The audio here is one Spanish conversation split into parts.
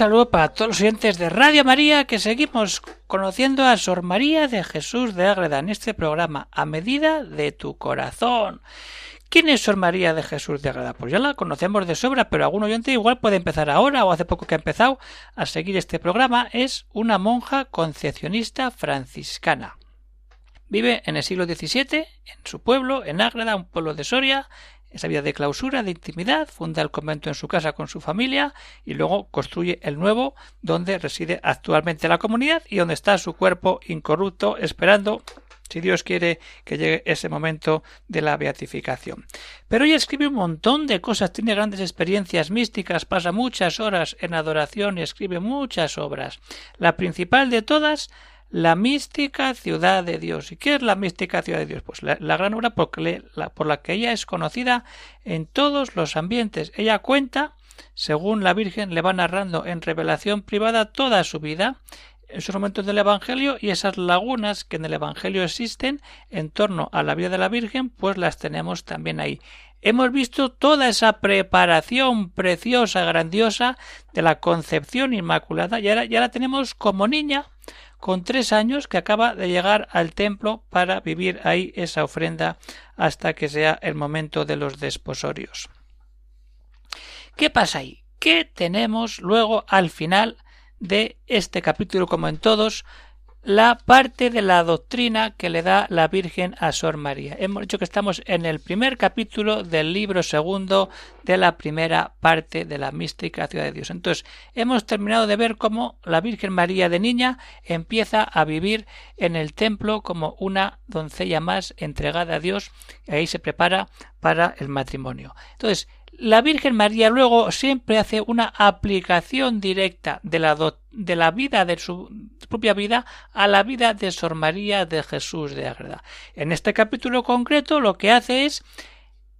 Saludo para todos los oyentes de Radio María que seguimos conociendo a Sor María de Jesús de Ágreda en este programa A medida de tu corazón. ¿Quién es Sor María de Jesús de Ágreda? Pues ya la conocemos de sobra, pero algún oyente igual puede empezar ahora o hace poco que ha empezado a seguir este programa. Es una monja concepcionista franciscana. Vive en el siglo XVII en su pueblo, en Ágreda, un pueblo de Soria, esa vida de clausura, de intimidad, funda el convento en su casa con su familia y luego construye el nuevo donde reside actualmente la comunidad y donde está su cuerpo incorrupto esperando si Dios quiere que llegue ese momento de la beatificación. Pero ella escribe un montón de cosas, tiene grandes experiencias místicas, pasa muchas horas en adoración y escribe muchas obras. La principal de todas la mística ciudad de Dios. ¿Y qué es la mística ciudad de Dios? Pues la, gran obra por, la, por la que ella es conocida en todos los ambientes. Ella cuenta, según la Virgen le va narrando en revelación privada toda su vida, esos momentos del Evangelio y esas lagunas que en el Evangelio existen en torno a la vida de la Virgen, pues las tenemos también ahí. Hemos visto toda esa preparación preciosa, grandiosa de la concepción inmaculada y ahora ya la tenemos como niña con tres años que acaba de llegar al templo para vivir ahí esa ofrenda hasta que sea el momento de los desposorios. ¿Qué pasa ahí? ¿Qué tenemos luego al final de este capítulo como en todos? La parte de la doctrina que le da la Virgen a Sor María. Hemos dicho que estamos en el primer capítulo del libro segundo de la primera parte de la mística ciudad de Dios. Entonces, hemos terminado de ver cómo la Virgen María de niña empieza a vivir en el templo como una doncella más entregada a Dios y ahí se prepara para el matrimonio. Entonces, la Virgen María luego siempre hace una aplicación directa de la, de la vida de su propia vida a la vida de Sor María de Jesús de Ágreda. En este capítulo concreto lo que hace es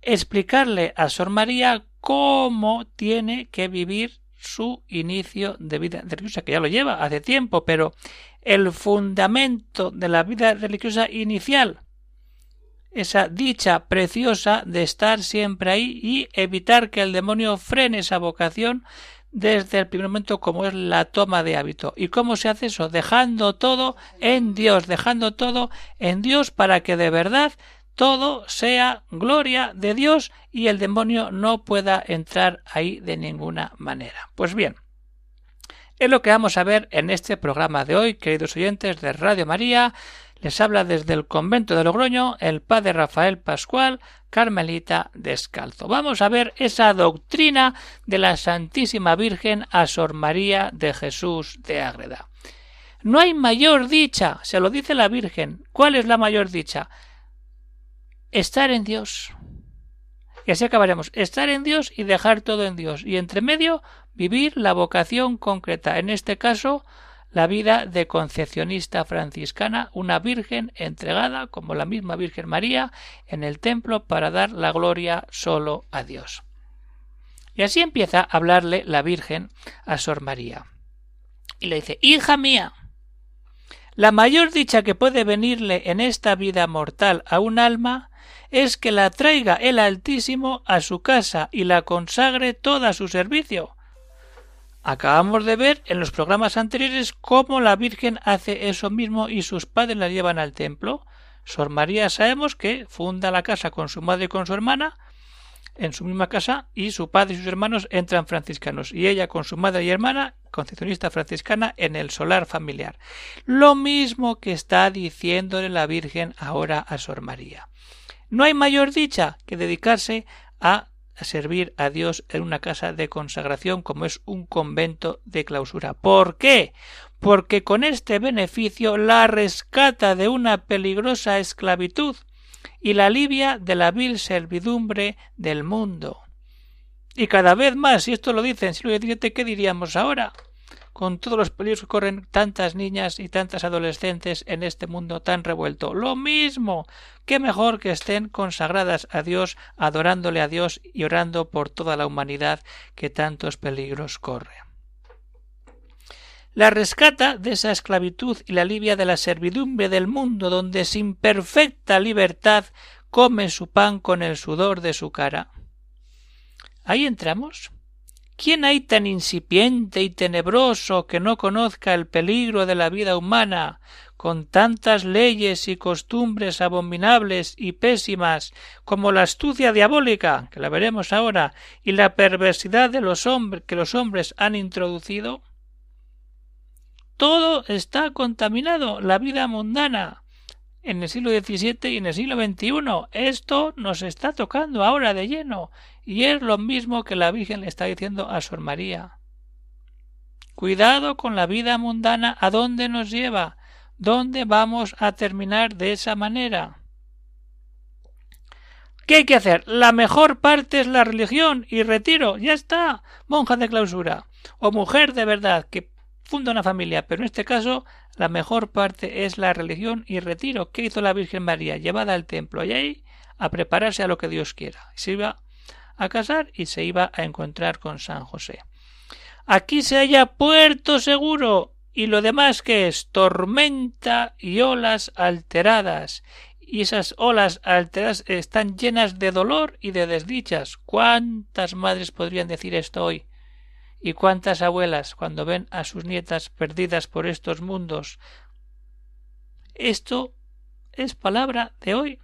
explicarle a Sor María cómo tiene que vivir su inicio de vida religiosa, que ya lo lleva hace tiempo, pero el fundamento de la vida religiosa inicial esa dicha preciosa de estar siempre ahí y evitar que el demonio frene esa vocación desde el primer momento como es la toma de hábito. ¿Y cómo se hace eso? Dejando todo en Dios, dejando todo en Dios para que de verdad todo sea gloria de Dios y el demonio no pueda entrar ahí de ninguna manera. Pues bien, es lo que vamos a ver en este programa de hoy, queridos oyentes de Radio María, les habla desde el convento de Logroño el padre Rafael Pascual, Carmelita Descalzo. Vamos a ver esa doctrina de la Santísima Virgen a Sor María de Jesús de Ágreda. No hay mayor dicha, se lo dice la Virgen. ¿Cuál es la mayor dicha? Estar en Dios. Y así acabaremos. Estar en Dios y dejar todo en Dios. Y entre medio, vivir la vocación concreta. En este caso, la vida de concepcionista franciscana, una virgen entregada, como la misma Virgen María, en el templo para dar la gloria solo a Dios. Y así empieza a hablarle la Virgen a Sor María. Y le dice, Hija mía, la mayor dicha que puede venirle en esta vida mortal a un alma es que la traiga el Altísimo a su casa y la consagre toda su servicio, Acabamos de ver en los programas anteriores cómo la Virgen hace eso mismo y sus padres la llevan al templo. Sor María sabemos que funda la casa con su madre y con su hermana en su misma casa y su padre y sus hermanos entran franciscanos y ella con su madre y hermana concepcionista franciscana en el solar familiar. Lo mismo que está diciéndole la Virgen ahora a Sor María. No hay mayor dicha que dedicarse a a servir a Dios en una casa de consagración como es un convento de clausura. ¿Por qué? Porque con este beneficio la rescata de una peligrosa esclavitud y la alivia de la vil servidumbre del mundo. Y cada vez más, si esto lo dicen en siglo XVII, ¿qué diríamos ahora? Con todos los peligros que corren tantas niñas y tantas adolescentes en este mundo tan revuelto. Lo mismo. Qué mejor que estén consagradas a Dios, adorándole a Dios y orando por toda la humanidad que tantos peligros corre. La rescata de esa esclavitud y la alivia de la servidumbre del mundo donde sin perfecta libertad come su pan con el sudor de su cara. Ahí entramos. ¿Quién hay tan incipiente y tenebroso que no conozca el peligro de la vida humana, con tantas leyes y costumbres abominables y pésimas como la astucia diabólica, que la veremos ahora, y la perversidad de los hombres que los hombres han introducido? Todo está contaminado, la vida mundana, en el siglo XVII y en el siglo XXI. Esto nos está tocando ahora de lleno, y es lo mismo que la Virgen le está diciendo a Sor María. Cuidado con la vida mundana, ¿a dónde nos lleva? ¿Dónde vamos a terminar de esa manera? ¿Qué hay que hacer? La mejor parte es la religión y retiro. Ya está. Monja de clausura. O mujer de verdad que funda una familia. Pero en este caso la mejor parte es la religión y retiro. ¿Qué hizo la Virgen María? Llevada al templo y ahí a prepararse a lo que Dios quiera. Se iba a casar y se iba a encontrar con San José. Aquí se halla puerto seguro y lo demás que es tormenta y olas alteradas y esas olas alteradas están llenas de dolor y de desdichas. ¿Cuántas madres podrían decir esto hoy? ¿Y cuántas abuelas cuando ven a sus nietas perdidas por estos mundos? Esto es palabra de hoy,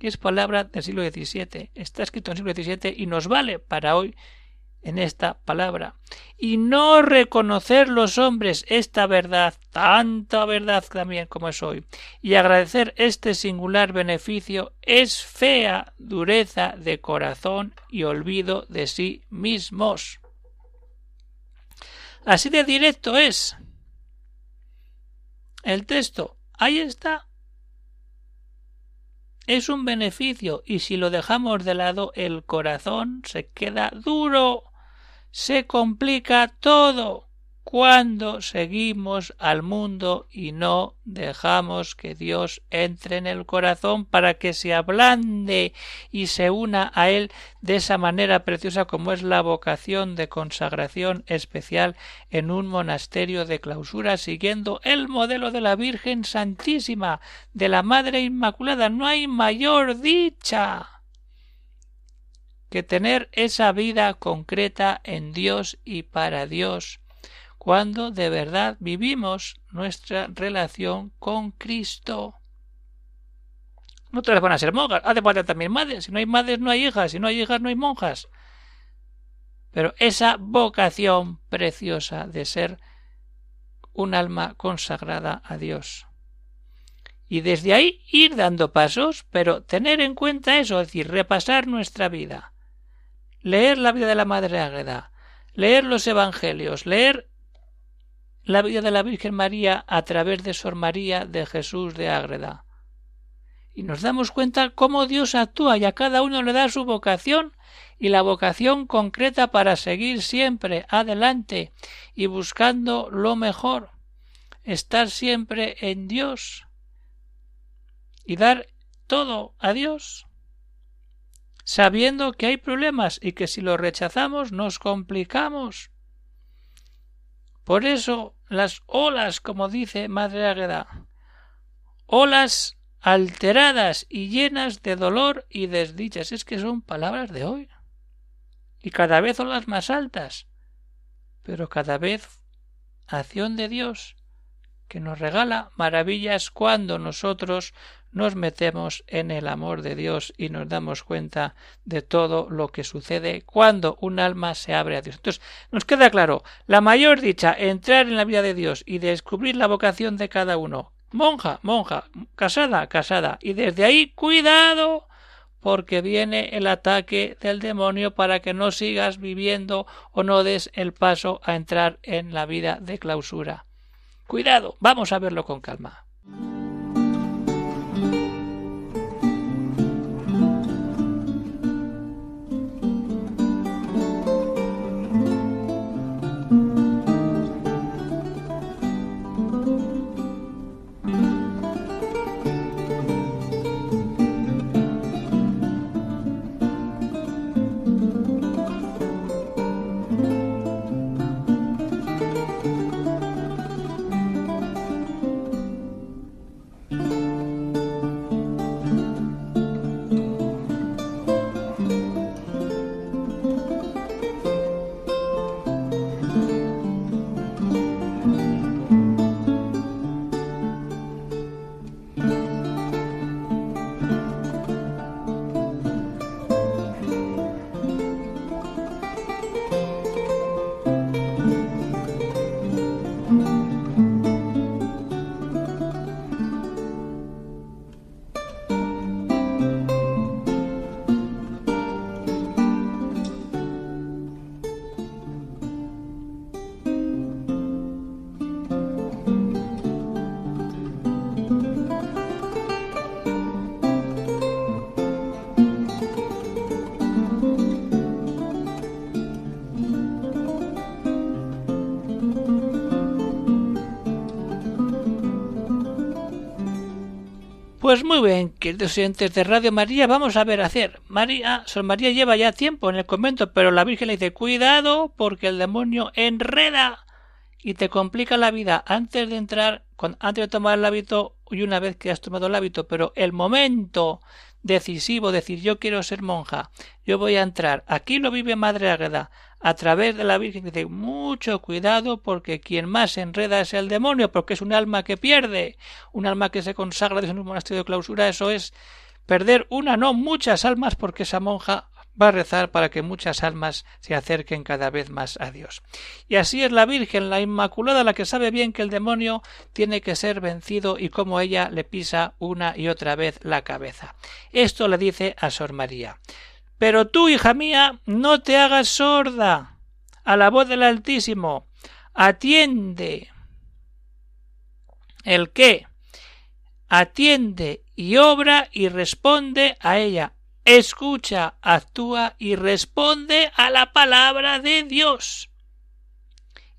es palabra del siglo XVII. Está escrito en el siglo XVII y nos vale para hoy en esta palabra. Y no reconocer los hombres esta verdad, tanta verdad también como es hoy, y agradecer este singular beneficio es fea dureza de corazón y olvido de sí mismos. Así de directo es. El texto, ahí está. Es un beneficio y si lo dejamos de lado el corazón se queda duro, se complica todo cuando seguimos al mundo y no dejamos que Dios entre en el corazón para que se ablande y se una a Él de esa manera preciosa como es la vocación de consagración especial en un monasterio de clausura siguiendo el modelo de la Virgen Santísima, de la Madre Inmaculada. No hay mayor dicha que tener esa vida concreta en Dios y para Dios cuando de verdad vivimos nuestra relación con Cristo. No todas van a ser monjas, hace falta también madres. Si no hay madres, no hay hijas. Si no hay hijas, no hay monjas. Pero esa vocación preciosa de ser un alma consagrada a Dios. Y desde ahí ir dando pasos, pero tener en cuenta eso, es decir, repasar nuestra vida, leer la vida de la Madre Ágreda, leer los Evangelios, leer la vida de la Virgen María a través de Sor María de Jesús de Ágreda. Y nos damos cuenta cómo Dios actúa y a cada uno le da su vocación y la vocación concreta para seguir siempre adelante y buscando lo mejor, estar siempre en Dios y dar todo a Dios, sabiendo que hay problemas y que si lo rechazamos nos complicamos por eso las olas, como dice Madre Águeda, olas alteradas y llenas de dolor y desdichas, es que son palabras de hoy. Y cada vez olas más altas, pero cada vez acción de Dios que nos regala maravillas cuando nosotros nos metemos en el amor de Dios y nos damos cuenta de todo lo que sucede cuando un alma se abre a Dios. Entonces, nos queda claro, la mayor dicha, entrar en la vida de Dios y descubrir la vocación de cada uno. Monja, monja, casada, casada. Y desde ahí, cuidado, porque viene el ataque del demonio para que no sigas viviendo o no des el paso a entrar en la vida de clausura. Cuidado, vamos a verlo con calma. Muy bien, queridos oyentes de Radio María, vamos a ver hacer. María, Sor María lleva ya tiempo en el convento, pero la Virgen le dice cuidado porque el demonio enreda y te complica la vida antes de entrar, antes de tomar el hábito y una vez que has tomado el hábito, pero el momento decisivo, decir yo quiero ser monja, yo voy a entrar, aquí lo vive Madre Águeda, a través de la Virgen dice mucho cuidado porque quien más enreda es el demonio, porque es un alma que pierde, un alma que se consagra desde un monasterio de clausura, eso es perder una, no muchas almas, porque esa monja va a rezar para que muchas almas se acerquen cada vez más a Dios. Y así es la Virgen, la Inmaculada, la que sabe bien que el demonio tiene que ser vencido y como ella le pisa una y otra vez la cabeza. Esto le dice a Sor María. Pero tú, hija mía, no te hagas sorda a la voz del Altísimo. Atiende. ¿El qué? Atiende y obra y responde a ella. Escucha, actúa y responde a la palabra de Dios.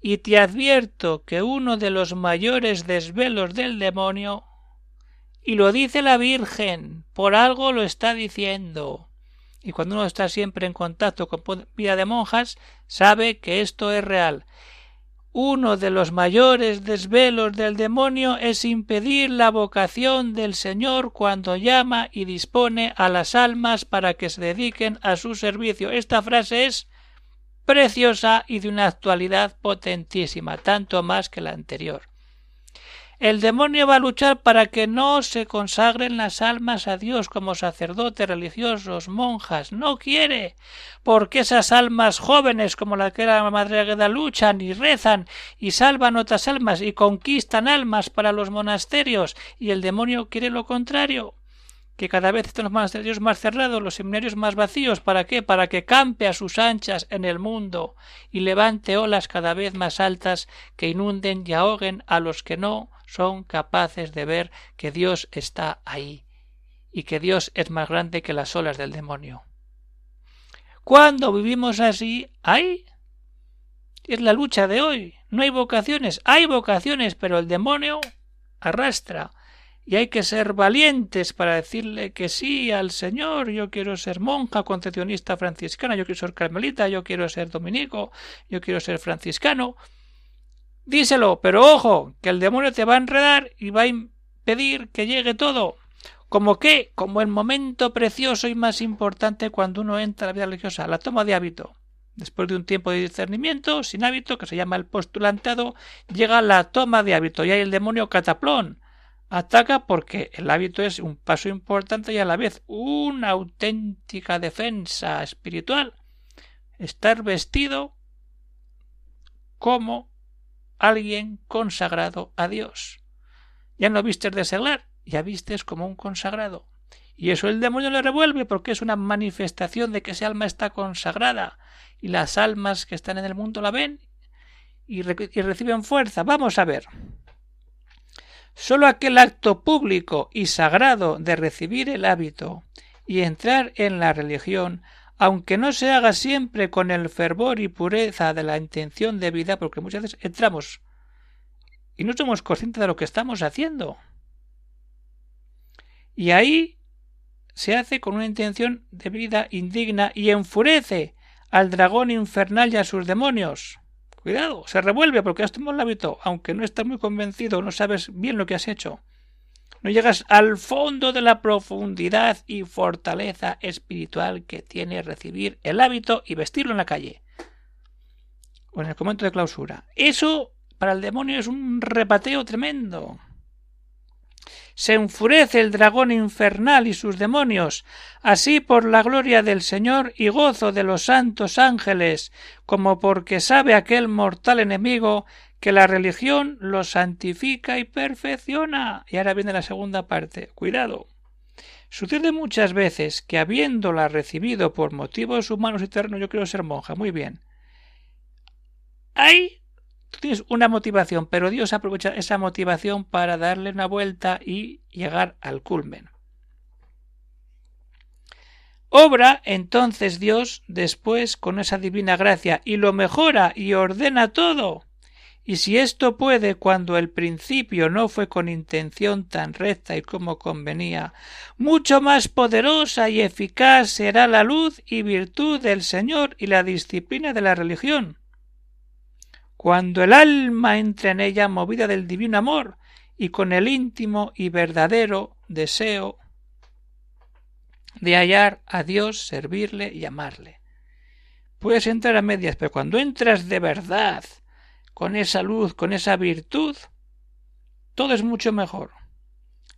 Y te advierto que uno de los mayores desvelos del demonio, y lo dice la Virgen, por algo lo está diciendo, y cuando uno está siempre en contacto con vida de monjas, sabe que esto es real. Uno de los mayores desvelos del demonio es impedir la vocación del Señor cuando llama y dispone a las almas para que se dediquen a su servicio. Esta frase es preciosa y de una actualidad potentísima, tanto más que la anterior. El demonio va a luchar para que no se consagren las almas a Dios como sacerdotes religiosos, monjas. No quiere, porque esas almas jóvenes como la que era la Madre Agueda luchan y rezan y salvan otras almas y conquistan almas para los monasterios y el demonio quiere lo contrario que cada vez estén los monasterios más cerrados, los seminarios más vacíos. ¿Para qué? Para que campe a sus anchas en el mundo y levante olas cada vez más altas que inunden y ahoguen a los que no son capaces de ver que Dios está ahí y que Dios es más grande que las olas del demonio. Cuando vivimos así, hay es la lucha de hoy. No hay vocaciones, hay vocaciones, pero el demonio arrastra y hay que ser valientes para decirle que sí al Señor. Yo quiero ser monja, concepcionista franciscana, yo quiero ser carmelita, yo quiero ser dominico, yo quiero ser franciscano. Díselo, pero ojo, que el demonio te va a enredar y va a impedir que llegue todo. ¿Como qué? Como el momento precioso y más importante cuando uno entra a la vida religiosa, la toma de hábito. Después de un tiempo de discernimiento, sin hábito, que se llama el postulantado, llega la toma de hábito y hay el demonio cataplón Ataca porque el hábito es un paso importante y a la vez una auténtica defensa espiritual. Estar vestido como alguien consagrado a Dios. Ya no vistes de seglar, ya vistes como un consagrado. Y eso el demonio le revuelve porque es una manifestación de que ese alma está consagrada y las almas que están en el mundo la ven y, y reciben fuerza. Vamos a ver. Sólo aquel acto público y sagrado de recibir el hábito y entrar en la religión, aunque no se haga siempre con el fervor y pureza de la intención de vida, porque muchas veces entramos y no somos conscientes de lo que estamos haciendo. Y ahí se hace con una intención de vida indigna y enfurece al dragón infernal y a sus demonios. Cuidado, se revuelve porque has tomado el hábito, aunque no estás muy convencido, no sabes bien lo que has hecho. No llegas al fondo de la profundidad y fortaleza espiritual que tiene recibir el hábito y vestirlo en la calle. O en el momento de clausura. Eso para el demonio es un repateo tremendo se enfurece el dragón infernal y sus demonios, así por la gloria del Señor y gozo de los santos ángeles, como porque sabe aquel mortal enemigo que la religión lo santifica y perfecciona. Y ahora viene la segunda parte. Cuidado. Sucede muchas veces que habiéndola recibido por motivos humanos y terrenos, yo quiero ser monja, muy bien. Hay Tú tienes una motivación, pero Dios aprovecha esa motivación para darle una vuelta y llegar al culmen. Obra entonces Dios después con esa divina gracia y lo mejora y ordena todo. y si esto puede cuando el principio no fue con intención tan recta y como convenía, mucho más poderosa y eficaz será la luz y virtud del Señor y la disciplina de la religión. Cuando el alma entra en ella movida del divino amor y con el íntimo y verdadero deseo de hallar a Dios, servirle y amarle. Puedes entrar a medias, pero cuando entras de verdad con esa luz, con esa virtud, todo es mucho mejor.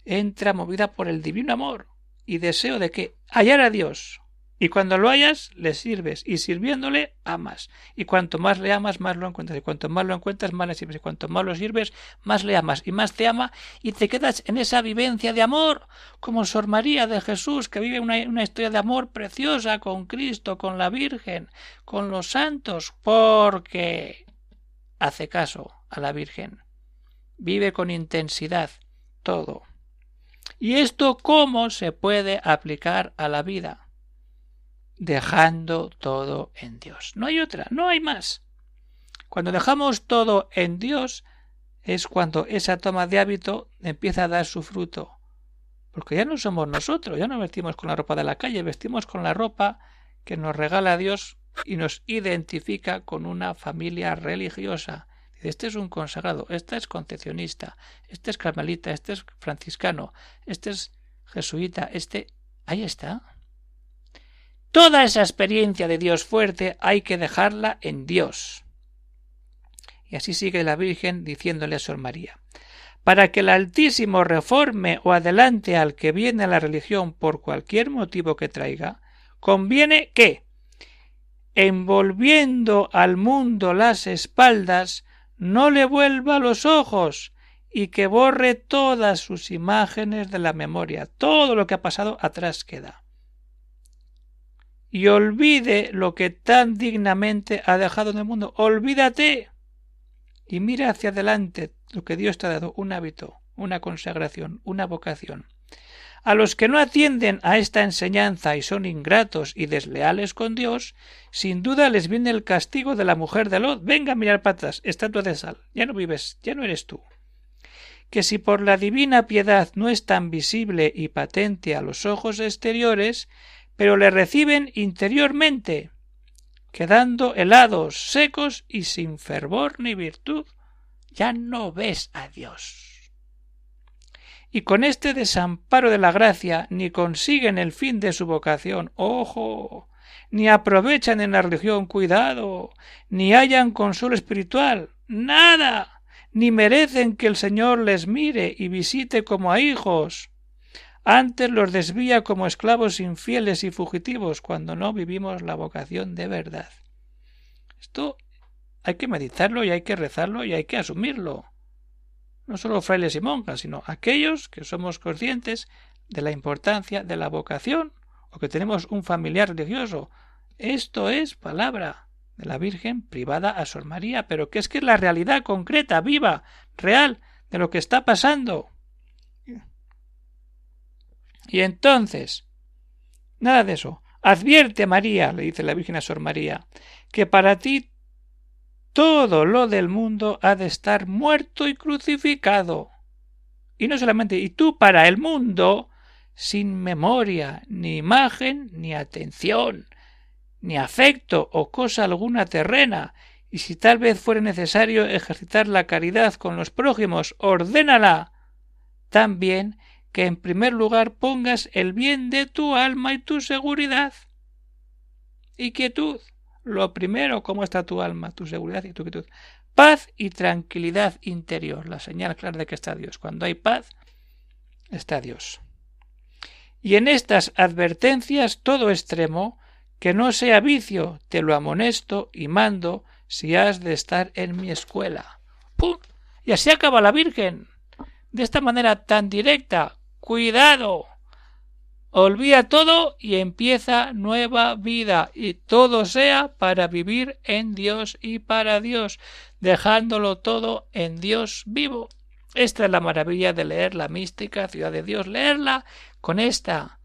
Entra movida por el divino amor y deseo de que hallar a Dios. Y cuando lo hayas, le sirves, y sirviéndole, amas. Y cuanto más le amas, más lo encuentras. Y cuanto más lo encuentras, más le sirves. Y cuanto más lo sirves, más le amas. Y más te ama, y te quedas en esa vivencia de amor, como Sor María de Jesús, que vive una, una historia de amor preciosa con Cristo, con la Virgen, con los santos, porque hace caso a la Virgen, vive con intensidad todo. ¿Y esto cómo se puede aplicar a la vida? Dejando todo en Dios. No hay otra, no hay más. Cuando dejamos todo en Dios es cuando esa toma de hábito empieza a dar su fruto. Porque ya no somos nosotros, ya no vestimos con la ropa de la calle, vestimos con la ropa que nos regala Dios y nos identifica con una familia religiosa. Este es un consagrado, este es concepcionista, este es carmelita, este es franciscano, este es jesuita, este... Ahí está. Toda esa experiencia de Dios fuerte hay que dejarla en Dios. Y así sigue la Virgen diciéndole a Sor María. Para que el Altísimo reforme o adelante al que viene a la religión por cualquier motivo que traiga, conviene que envolviendo al mundo las espaldas, no le vuelva los ojos y que borre todas sus imágenes de la memoria. Todo lo que ha pasado atrás queda. Y olvide lo que tan dignamente ha dejado en el mundo. Olvídate. Y mira hacia adelante lo que Dios te ha dado, un hábito, una consagración, una vocación. A los que no atienden a esta enseñanza y son ingratos y desleales con Dios, sin duda les viene el castigo de la mujer de Lot. Venga a mirar patas, estatua de sal. Ya no vives, ya no eres tú. Que si por la divina piedad no es tan visible y patente a los ojos exteriores, pero le reciben interiormente, quedando helados, secos y sin fervor ni virtud, ya no ves a Dios y con este desamparo de la gracia ni consiguen el fin de su vocación. ¡Ojo! ni aprovechan en la religión cuidado, ni hallan consuelo espiritual, nada, ni merecen que el Señor les mire y visite como a hijos. Antes los desvía como esclavos infieles y fugitivos cuando no vivimos la vocación de verdad. Esto hay que meditarlo y hay que rezarlo y hay que asumirlo no solo frailes y monjas, sino aquellos que somos conscientes de la importancia de la vocación o que tenemos un familiar religioso. Esto es palabra de la Virgen privada a Sor María, pero que es que es la realidad concreta, viva, real, de lo que está pasando. Y entonces, nada de eso. Advierte María, le dice la Virgen a Sor María, que para ti todo lo del mundo ha de estar muerto y crucificado. Y no solamente, y tú para el mundo, sin memoria, ni imagen, ni atención, ni afecto o cosa alguna terrena, y si tal vez fuere necesario ejercitar la caridad con los prójimos, ordénala. También que en primer lugar pongas el bien de tu alma y tu seguridad y quietud lo primero, cómo está tu alma, tu seguridad y tu quietud. Paz y tranquilidad interior, la señal clara de que está Dios. Cuando hay paz, está Dios. Y en estas advertencias todo extremo, que no sea vicio, te lo amonesto y mando si has de estar en mi escuela. ¡Pum! Y así acaba la Virgen. De esta manera tan directa. Cuidado. Olvida todo y empieza nueva vida y todo sea para vivir en Dios y para Dios, dejándolo todo en Dios vivo. Esta es la maravilla de leer la mística ciudad de Dios, leerla con esta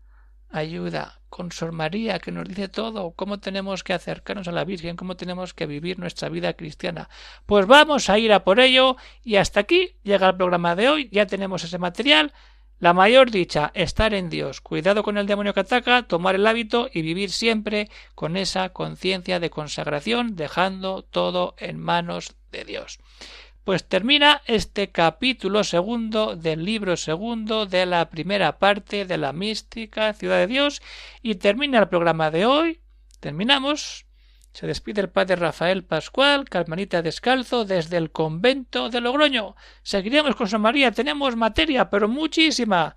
ayuda con Sor María que nos dice todo, cómo tenemos que acercarnos a la Virgen, cómo tenemos que vivir nuestra vida cristiana. Pues vamos a ir a por ello y hasta aquí llega el programa de hoy, ya tenemos ese material. La mayor dicha, estar en Dios, cuidado con el demonio que ataca, tomar el hábito y vivir siempre con esa conciencia de consagración, dejando todo en manos de Dios. Pues termina este capítulo segundo del libro segundo de la primera parte de la mística Ciudad de Dios y termina el programa de hoy. Terminamos. Se despide el padre Rafael Pascual, Carmelita Descalzo, desde el convento de Logroño. Seguiremos con Sor María, tenemos materia, pero muchísima.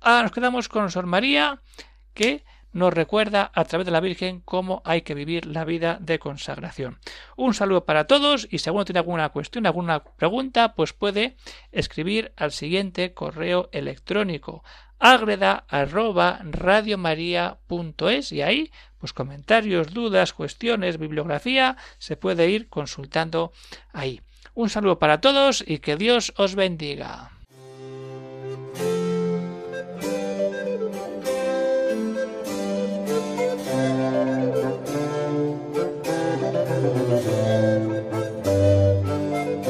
Ahora nos quedamos con Sor María, que nos recuerda a través de la Virgen cómo hay que vivir la vida de consagración. Un saludo para todos y si alguno tiene alguna cuestión, alguna pregunta, pues puede escribir al siguiente correo electrónico agreda y ahí pues comentarios, dudas, cuestiones, bibliografía se puede ir consultando ahí. Un saludo para todos y que Dios os bendiga.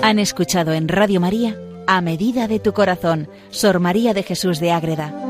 Han escuchado en Radio María A Medida de tu Corazón, Sor María de Jesús de Ágreda.